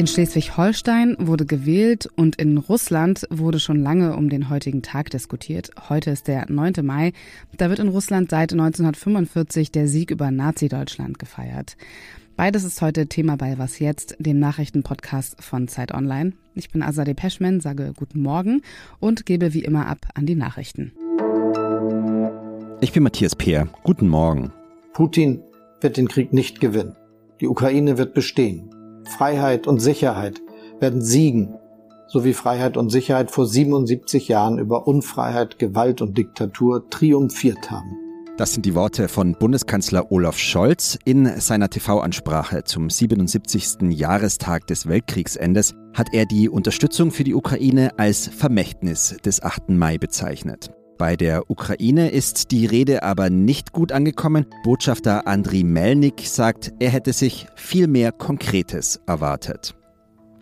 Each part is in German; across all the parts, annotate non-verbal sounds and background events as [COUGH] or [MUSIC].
In Schleswig-Holstein wurde gewählt und in Russland wurde schon lange um den heutigen Tag diskutiert. Heute ist der 9. Mai. Da wird in Russland seit 1945 der Sieg über Nazi-Deutschland gefeiert. Beides ist heute Thema bei Was Jetzt, dem Nachrichtenpodcast von Zeit Online. Ich bin Azadeh Peschman, sage guten Morgen und gebe wie immer ab an die Nachrichten. Ich bin Matthias Peer. Guten Morgen. Putin wird den Krieg nicht gewinnen. Die Ukraine wird bestehen. Freiheit und Sicherheit werden siegen, so wie Freiheit und Sicherheit vor 77 Jahren über Unfreiheit, Gewalt und Diktatur triumphiert haben. Das sind die Worte von Bundeskanzler Olaf Scholz. In seiner TV-Ansprache zum 77. Jahrestag des Weltkriegsendes hat er die Unterstützung für die Ukraine als Vermächtnis des 8. Mai bezeichnet. Bei der Ukraine ist die Rede aber nicht gut angekommen. Botschafter Andriy Melnik sagt, er hätte sich viel mehr Konkretes erwartet.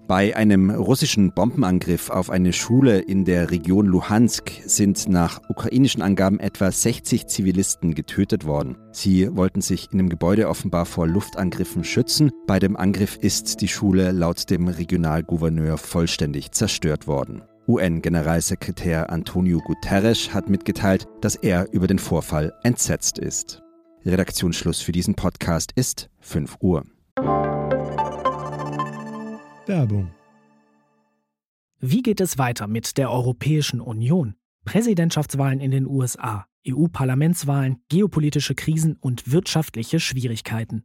Bei einem russischen Bombenangriff auf eine Schule in der Region Luhansk sind nach ukrainischen Angaben etwa 60 Zivilisten getötet worden. Sie wollten sich in dem Gebäude offenbar vor Luftangriffen schützen. Bei dem Angriff ist die Schule laut dem Regionalgouverneur vollständig zerstört worden. UN-Generalsekretär Antonio Guterres hat mitgeteilt, dass er über den Vorfall entsetzt ist. Redaktionsschluss für diesen Podcast ist 5 Uhr. Werbung. Wie geht es weiter mit der Europäischen Union? Präsidentschaftswahlen in den USA, EU-Parlamentswahlen, geopolitische Krisen und wirtschaftliche Schwierigkeiten.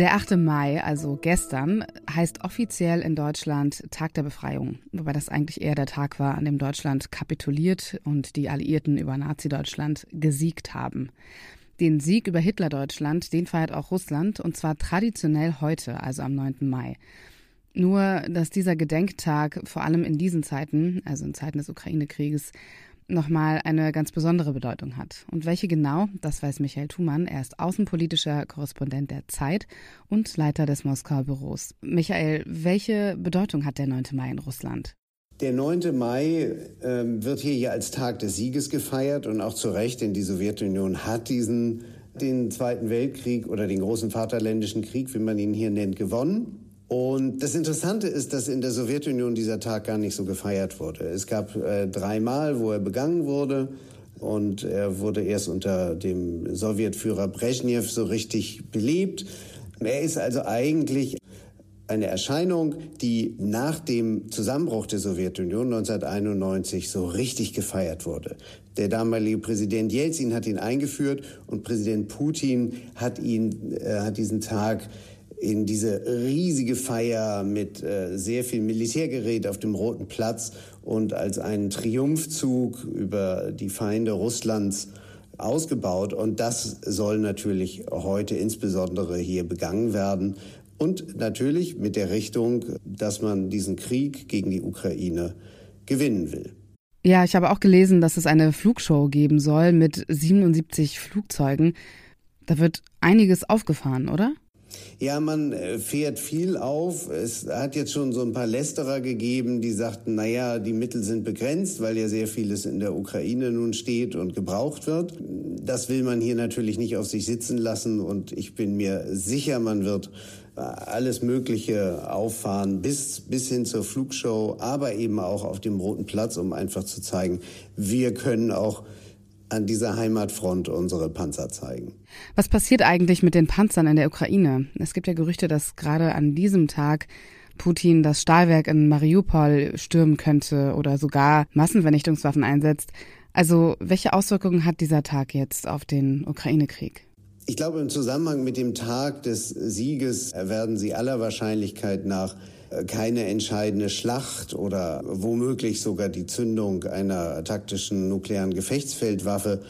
Der 8. Mai, also gestern, heißt offiziell in Deutschland Tag der Befreiung, wobei das eigentlich eher der Tag war, an dem Deutschland kapituliert und die Alliierten über Nazi-Deutschland gesiegt haben. Den Sieg über Hitler-Deutschland, den feiert auch Russland und zwar traditionell heute, also am 9. Mai. Nur, dass dieser Gedenktag vor allem in diesen Zeiten, also in Zeiten des Ukraine-Krieges, nochmal eine ganz besondere Bedeutung hat. Und welche genau, das weiß Michael Thumann. Er ist außenpolitischer Korrespondent der Zeit und Leiter des Moskauer Büros. Michael, welche Bedeutung hat der 9. Mai in Russland? Der 9. Mai äh, wird hier ja als Tag des Sieges gefeiert und auch zu Recht, denn die Sowjetunion hat diesen den Zweiten Weltkrieg oder den großen Vaterländischen Krieg, wie man ihn hier nennt, gewonnen. Und das Interessante ist, dass in der Sowjetunion dieser Tag gar nicht so gefeiert wurde. Es gab äh, dreimal, wo er begangen wurde. Und er wurde erst unter dem Sowjetführer Brezhnev so richtig belebt. Er ist also eigentlich eine Erscheinung, die nach dem Zusammenbruch der Sowjetunion 1991 so richtig gefeiert wurde. Der damalige Präsident Jelzin hat ihn eingeführt und Präsident Putin hat ihn, äh, hat diesen Tag in diese riesige Feier mit äh, sehr viel Militärgerät auf dem Roten Platz und als einen Triumphzug über die Feinde Russlands ausgebaut. Und das soll natürlich heute insbesondere hier begangen werden. Und natürlich mit der Richtung, dass man diesen Krieg gegen die Ukraine gewinnen will. Ja, ich habe auch gelesen, dass es eine Flugshow geben soll mit 77 Flugzeugen. Da wird einiges aufgefahren, oder? Ja, man äh, fährt viel auf. Es hat jetzt schon so ein paar Lästerer gegeben, die sagten, naja, die Mittel sind begrenzt, weil ja sehr vieles in der Ukraine nun steht und gebraucht wird. Das will man hier natürlich nicht auf sich sitzen lassen und ich bin mir sicher, man wird äh, alles Mögliche auffahren bis, bis hin zur Flugshow, aber eben auch auf dem Roten Platz, um einfach zu zeigen, wir können auch an dieser Heimatfront unsere Panzer zeigen. Was passiert eigentlich mit den Panzern in der Ukraine? Es gibt ja Gerüchte, dass gerade an diesem Tag Putin das Stahlwerk in Mariupol stürmen könnte oder sogar Massenvernichtungswaffen einsetzt. Also welche Auswirkungen hat dieser Tag jetzt auf den Ukraine-Krieg? Ich glaube, im Zusammenhang mit dem Tag des Sieges werden Sie aller Wahrscheinlichkeit nach keine entscheidende Schlacht oder womöglich sogar die Zündung einer taktischen nuklearen Gefechtsfeldwaffe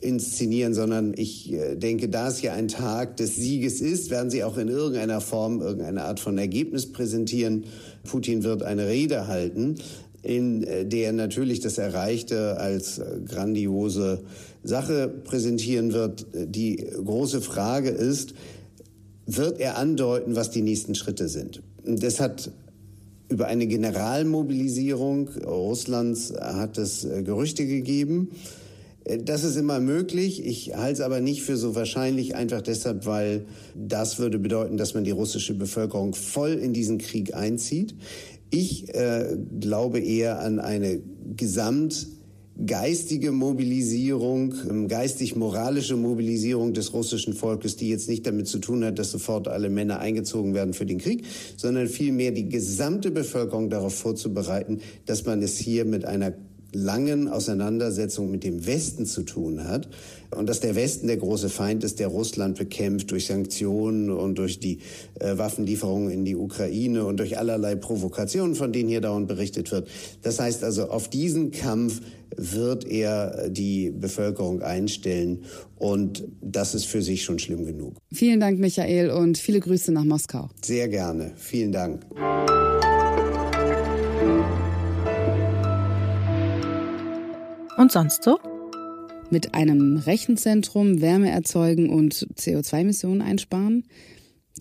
inszenieren, sondern ich äh, denke, da es ja ein Tag des Sieges ist, werden sie auch in irgendeiner Form irgendeine Art von Ergebnis präsentieren. Putin wird eine Rede halten. in der natürlich das Erreichte als grandiose Sache präsentieren wird. Die große Frage ist, wird er andeuten, was die nächsten Schritte sind? Das hat über eine Generalmobilisierung Russlands hat es Gerüchte gegeben. Das ist immer möglich. Ich halte es aber nicht für so wahrscheinlich, einfach deshalb, weil das würde bedeuten, dass man die russische Bevölkerung voll in diesen Krieg einzieht. Ich äh, glaube eher an eine gesamt geistige Mobilisierung, ähm, geistig-moralische Mobilisierung des russischen Volkes, die jetzt nicht damit zu tun hat, dass sofort alle Männer eingezogen werden für den Krieg, sondern vielmehr die gesamte Bevölkerung darauf vorzubereiten, dass man es hier mit einer langen Auseinandersetzung mit dem Westen zu tun hat und dass der Westen der große Feind ist, der Russland bekämpft durch Sanktionen und durch die äh, Waffenlieferungen in die Ukraine und durch allerlei Provokationen, von denen hier dauernd berichtet wird. Das heißt also, auf diesen Kampf wird er die Bevölkerung einstellen und das ist für sich schon schlimm genug. Vielen Dank, Michael, und viele Grüße nach Moskau. Sehr gerne. Vielen Dank. Und sonst so? Mit einem Rechenzentrum Wärme erzeugen und CO2-Emissionen einsparen?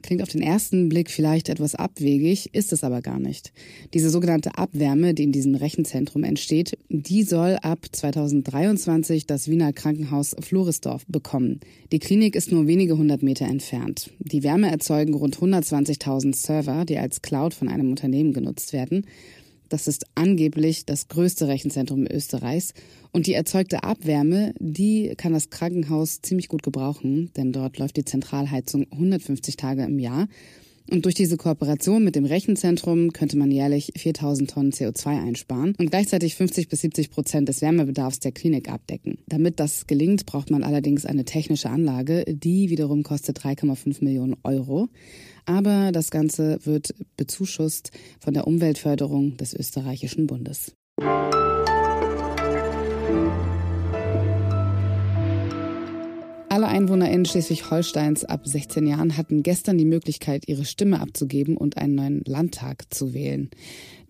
Klingt auf den ersten Blick vielleicht etwas abwegig, ist es aber gar nicht. Diese sogenannte Abwärme, die in diesem Rechenzentrum entsteht, die soll ab 2023 das Wiener Krankenhaus Floresdorf bekommen. Die Klinik ist nur wenige hundert Meter entfernt. Die Wärme erzeugen rund 120.000 Server, die als Cloud von einem Unternehmen genutzt werden. Das ist angeblich das größte Rechenzentrum Österreichs. Und die erzeugte Abwärme, die kann das Krankenhaus ziemlich gut gebrauchen, denn dort läuft die Zentralheizung 150 Tage im Jahr. Und durch diese Kooperation mit dem Rechenzentrum könnte man jährlich 4000 Tonnen CO2 einsparen und gleichzeitig 50 bis 70 Prozent des Wärmebedarfs der Klinik abdecken. Damit das gelingt, braucht man allerdings eine technische Anlage, die wiederum kostet 3,5 Millionen Euro. Aber das Ganze wird bezuschusst von der Umweltförderung des österreichischen Bundes. Alle EinwohnerInnen Schleswig-Holsteins ab 16 Jahren hatten gestern die Möglichkeit, ihre Stimme abzugeben und einen neuen Landtag zu wählen.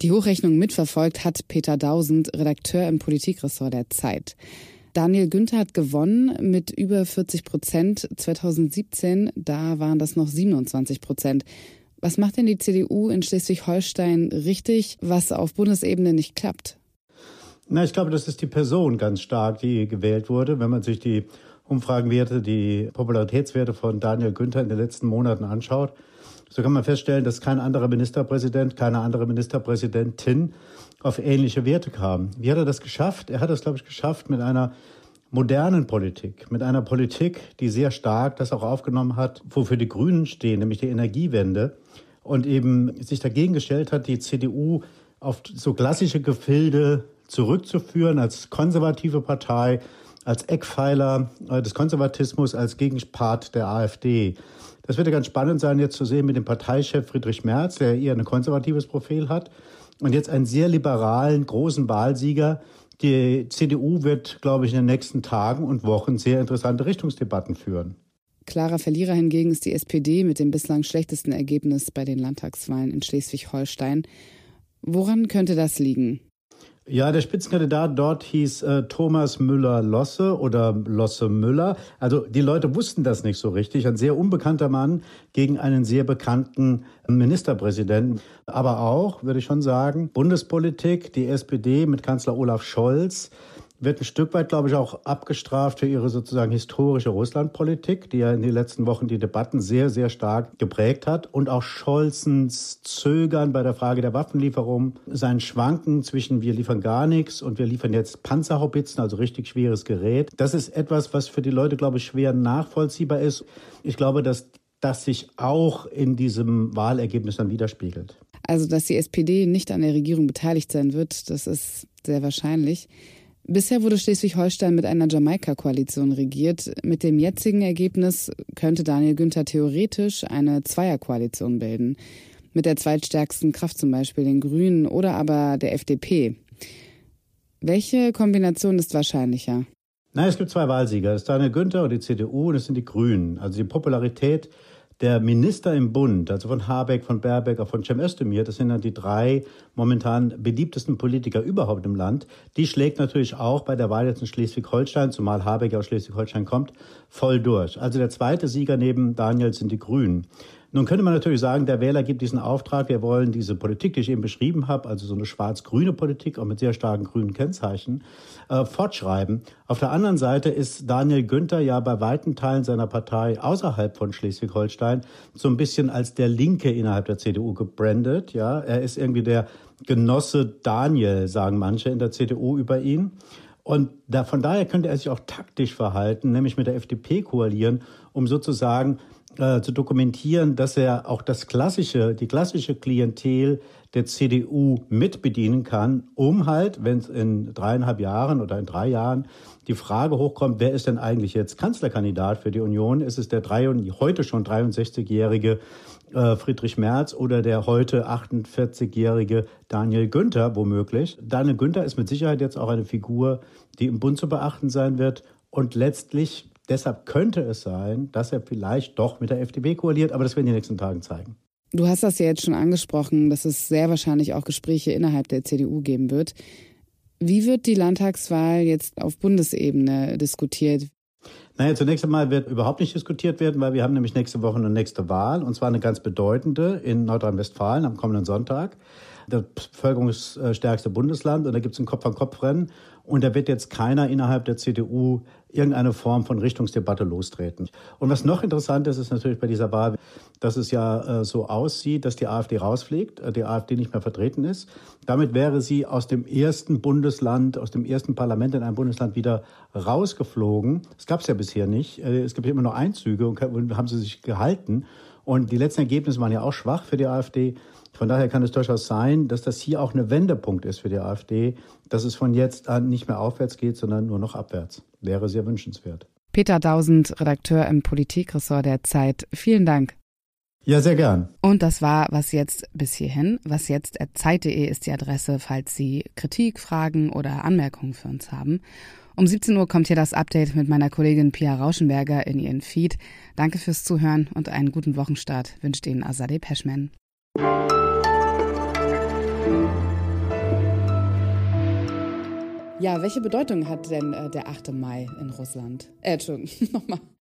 Die Hochrechnung mitverfolgt hat Peter Dausend, Redakteur im Politikressort der Zeit. Daniel Günther hat gewonnen mit über 40 Prozent. 2017, da waren das noch 27 Prozent. Was macht denn die CDU in Schleswig-Holstein richtig, was auf Bundesebene nicht klappt? Na, ich glaube, das ist die Person ganz stark, die gewählt wurde. Wenn man sich die Umfragenwerte, die Popularitätswerte von Daniel Günther in den letzten Monaten anschaut, so kann man feststellen, dass kein anderer Ministerpräsident, keine andere Ministerpräsidentin auf ähnliche Werte kam. Wie hat er das geschafft? Er hat es, glaube ich, geschafft mit einer modernen Politik, mit einer Politik, die sehr stark das auch aufgenommen hat, wofür die Grünen stehen, nämlich die Energiewende und eben sich dagegen gestellt hat, die CDU auf so klassische Gefilde zurückzuführen als konservative Partei, als Eckpfeiler äh, des Konservatismus, als Gegenpart der AfD. Das wird ja ganz spannend sein, jetzt zu sehen mit dem Parteichef Friedrich Merz, der eher ein konservatives Profil hat, und jetzt einen sehr liberalen, großen Wahlsieger. Die CDU wird, glaube ich, in den nächsten Tagen und Wochen sehr interessante Richtungsdebatten führen. Klarer Verlierer hingegen ist die SPD mit dem bislang schlechtesten Ergebnis bei den Landtagswahlen in Schleswig-Holstein. Woran könnte das liegen? Ja, der Spitzenkandidat dort hieß äh, Thomas Müller-Losse oder Losse-Müller. Also die Leute wussten das nicht so richtig. Ein sehr unbekannter Mann gegen einen sehr bekannten Ministerpräsidenten. Aber auch, würde ich schon sagen, Bundespolitik, die SPD mit Kanzler Olaf Scholz wird ein Stück weit, glaube ich, auch abgestraft für ihre sozusagen historische Russlandpolitik, die ja in den letzten Wochen die Debatten sehr, sehr stark geprägt hat. Und auch Scholzens Zögern bei der Frage der Waffenlieferung, sein Schwanken zwischen wir liefern gar nichts und wir liefern jetzt Panzerhaubitzen, also richtig schweres Gerät. Das ist etwas, was für die Leute, glaube ich, schwer nachvollziehbar ist. Ich glaube, dass das sich auch in diesem Wahlergebnis dann widerspiegelt. Also, dass die SPD nicht an der Regierung beteiligt sein wird, das ist sehr wahrscheinlich. Bisher wurde Schleswig-Holstein mit einer Jamaika-Koalition regiert. Mit dem jetzigen Ergebnis könnte Daniel Günther theoretisch eine Zweierkoalition bilden. Mit der zweitstärksten Kraft zum Beispiel den Grünen oder aber der FDP. Welche Kombination ist wahrscheinlicher? Nein, es gibt zwei Wahlsieger. Es ist Daniel Günther und die CDU und es sind die Grünen. Also die Popularität der Minister im Bund, also von Habeck, von Baerbeck, auch von Cem Özdemir, das sind dann die drei momentan beliebtesten Politiker überhaupt im Land, die schlägt natürlich auch bei der Wahl jetzt in Schleswig-Holstein, zumal Habeck aus Schleswig-Holstein kommt, voll durch. Also der zweite Sieger neben Daniel sind die Grünen. Nun könnte man natürlich sagen, der Wähler gibt diesen Auftrag, wir wollen diese Politik, die ich eben beschrieben habe, also so eine schwarz-grüne Politik, auch mit sehr starken grünen Kennzeichen, äh, fortschreiben. Auf der anderen Seite ist Daniel Günther ja bei weiten Teilen seiner Partei außerhalb von Schleswig-Holstein so ein bisschen als der Linke innerhalb der CDU gebrandet. Ja, er ist irgendwie der Genosse Daniel, sagen manche in der CDU über ihn. Und da, von daher könnte er sich auch taktisch verhalten, nämlich mit der FDP koalieren, um sozusagen äh, zu dokumentieren, dass er auch das klassische, die klassische Klientel der CDU mitbedienen kann, um halt, wenn es in dreieinhalb Jahren oder in drei Jahren die Frage hochkommt, wer ist denn eigentlich jetzt Kanzlerkandidat für die Union? Ist es der drei, heute schon 63-jährige äh, Friedrich Merz oder der heute 48-jährige Daniel Günther womöglich? Daniel Günther ist mit Sicherheit jetzt auch eine Figur, die im Bund zu beachten sein wird und letztlich Deshalb könnte es sein, dass er vielleicht doch mit der FDP koaliert, aber das werden die nächsten Tage zeigen. Du hast das ja jetzt schon angesprochen, dass es sehr wahrscheinlich auch Gespräche innerhalb der CDU geben wird. Wie wird die Landtagswahl jetzt auf Bundesebene diskutiert? Naja, zunächst einmal wird überhaupt nicht diskutiert werden, weil wir haben nämlich nächste Woche eine nächste Wahl, und zwar eine ganz bedeutende in Nordrhein-Westfalen am kommenden Sonntag. Das bevölkerungsstärkste Bundesland und da gibt es ein Kopf-an-Kopf-Rennen und da wird jetzt keiner innerhalb der CDU irgendeine Form von Richtungsdebatte lostreten. Und was noch interessant ist, ist natürlich bei dieser Wahl, dass es ja äh, so aussieht, dass die AfD rausfliegt, äh, die AfD nicht mehr vertreten ist. Damit wäre sie aus dem ersten Bundesland, aus dem ersten Parlament in einem Bundesland wieder rausgeflogen. Das gab es ja bisher nicht. Äh, es gibt immer nur Einzüge und haben sie sich gehalten. Und die letzten Ergebnisse waren ja auch schwach für die AfD. Von daher kann es durchaus sein, dass das hier auch eine Wendepunkt ist für die AfD, dass es von jetzt an nicht mehr aufwärts geht, sondern nur noch abwärts. Wäre sehr wünschenswert. Peter Dausend, Redakteur im Politikressort der Zeit. Vielen Dank. Ja, sehr gern. Und das war Was jetzt bis hierhin. Was jetzt Zeit.de ist die Adresse, falls Sie Kritik, Fragen oder Anmerkungen für uns haben. Um 17 Uhr kommt hier das Update mit meiner Kollegin Pia Rauschenberger in ihren Feed. Danke fürs Zuhören und einen guten Wochenstart wünscht Ihnen Azadeh Peschman. Ja, welche Bedeutung hat denn äh, der 8. Mai in Russland? Äh, Entschuldigung, [LAUGHS] nochmal.